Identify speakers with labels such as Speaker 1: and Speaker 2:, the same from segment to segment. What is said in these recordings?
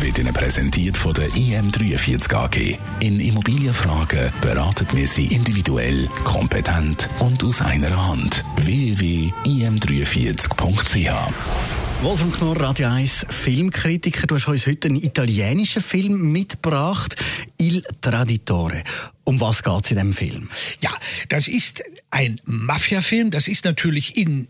Speaker 1: wird Ihnen präsentiert von der IM43 AG. In Immobilienfragen beraten wir Sie individuell, kompetent und aus einer Hand. www.im43.ch
Speaker 2: Wolfram Knorr, Radio 1 Filmkritiker. Du hast uns heute einen italienischen Film mitgebracht, Il Traditore. Um was geht es in diesem Film?
Speaker 3: Ja, das ist ein Mafia-Film. Das ist natürlich in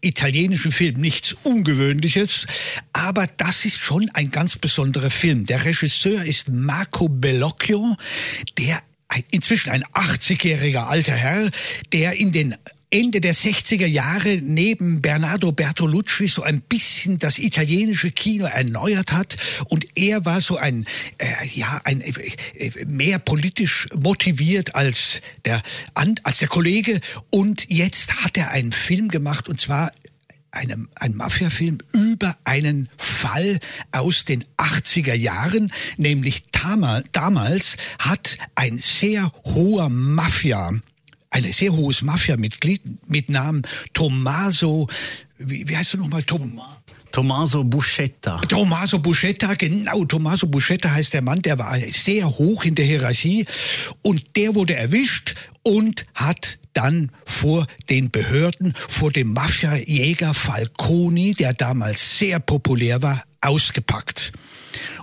Speaker 3: italienischen Film nichts Ungewöhnliches, aber das ist schon ein ganz besonderer Film. Der Regisseur ist Marco Bellocchio, der inzwischen ein 80-jähriger alter Herr, der in den Ende der 60er Jahre neben Bernardo Bertolucci so ein bisschen das italienische Kino erneuert hat und er war so ein äh, ja ein äh, mehr politisch motiviert als der als der Kollege. Und jetzt hat er einen Film gemacht und zwar einem, ein Mafia-Film über einen Fall aus den 80er Jahren, nämlich damals hat ein sehr hoher Mafia ein sehr hohes Mafia-Mitglied mit Namen Tommaso, wie, wie heißt du nochmal? Tom,
Speaker 2: Tommaso Buscetta.
Speaker 3: Tommaso Buscetta, genau. Tommaso Buscetta heißt der Mann, der war sehr hoch in der Hierarchie und der wurde erwischt und hat dann vor den Behörden, vor dem Mafia-Jäger Falconi, der damals sehr populär war, ausgepackt.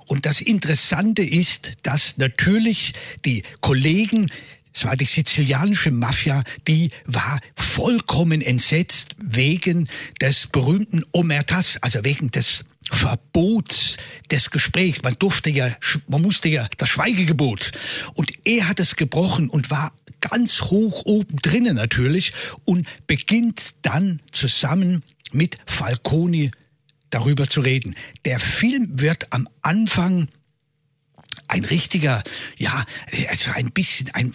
Speaker 3: Und das Interessante ist, dass natürlich die Kollegen es war die sizilianische Mafia, die war vollkommen entsetzt wegen des berühmten Omertas, also wegen des Verbots des Gesprächs. Man durfte ja, man musste ja das Schweigegebot. Und er hat es gebrochen und war ganz hoch oben drinnen natürlich und beginnt dann zusammen mit Falconi darüber zu reden. Der Film wird am Anfang ein richtiger, ja, also ein bisschen, ein,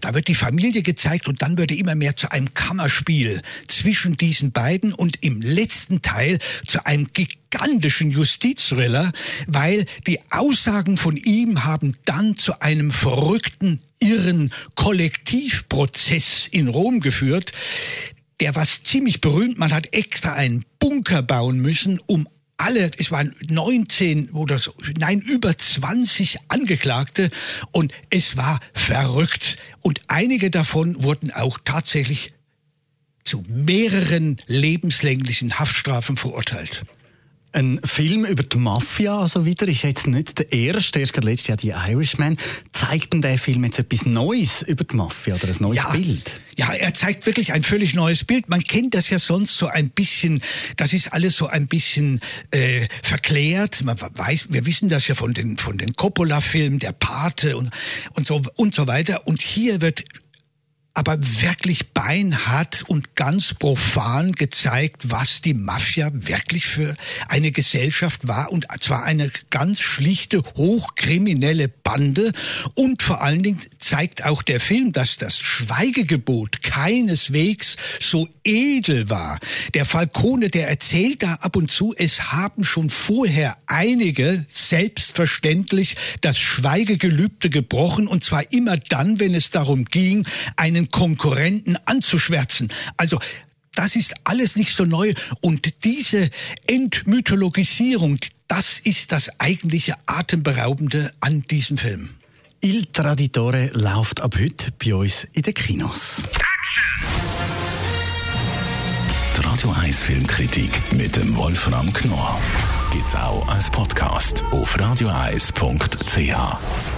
Speaker 3: da wird die Familie gezeigt und dann wird er immer mehr zu einem Kammerspiel zwischen diesen beiden und im letzten Teil zu einem gigantischen Justizthriller, weil die Aussagen von ihm haben dann zu einem verrückten, irren Kollektivprozess in Rom geführt, der war ziemlich berühmt. Man hat extra einen Bunker bauen müssen, um alle, es waren 19 oder so, nein, über 20 Angeklagte und es war verrückt. Und einige davon wurden auch tatsächlich zu mehreren lebenslänglichen Haftstrafen verurteilt.
Speaker 2: Ein Film über die Mafia also wieder ist jetzt nicht der erste. Erst letztes Jahr die Irishman. Zeigt denn der Film jetzt etwas Neues über die Mafia oder ein neues
Speaker 3: ja,
Speaker 2: Bild?
Speaker 3: Ja, er zeigt wirklich ein völlig neues Bild. Man kennt das ja sonst so ein bisschen. Das ist alles so ein bisschen äh, verklärt. Man weiß, wir wissen das ja von den von den Coppola-Filmen, der Pate und und so und so weiter. Und hier wird aber wirklich beinhart und ganz profan gezeigt, was die Mafia wirklich für eine Gesellschaft war. Und zwar eine ganz schlichte, hochkriminelle Bande. Und vor allen Dingen zeigt auch der Film, dass das Schweigegebot keineswegs so edel war. Der Falcone, der erzählt da ab und zu, es haben schon vorher einige selbstverständlich das Schweigegelübde gebrochen. Und zwar immer dann, wenn es darum ging, einen Konkurrenten anzuschwärzen. Also das ist alles nicht so neu. Und diese Entmythologisierung, das ist das eigentliche Atemberaubende an diesem Film.
Speaker 2: Il Traditore läuft ab heute bei uns in den Kinos.
Speaker 1: Die Radio 1 Filmkritik mit dem Wolfram Knorr gibt's auch als Podcast auf radioeis.ch.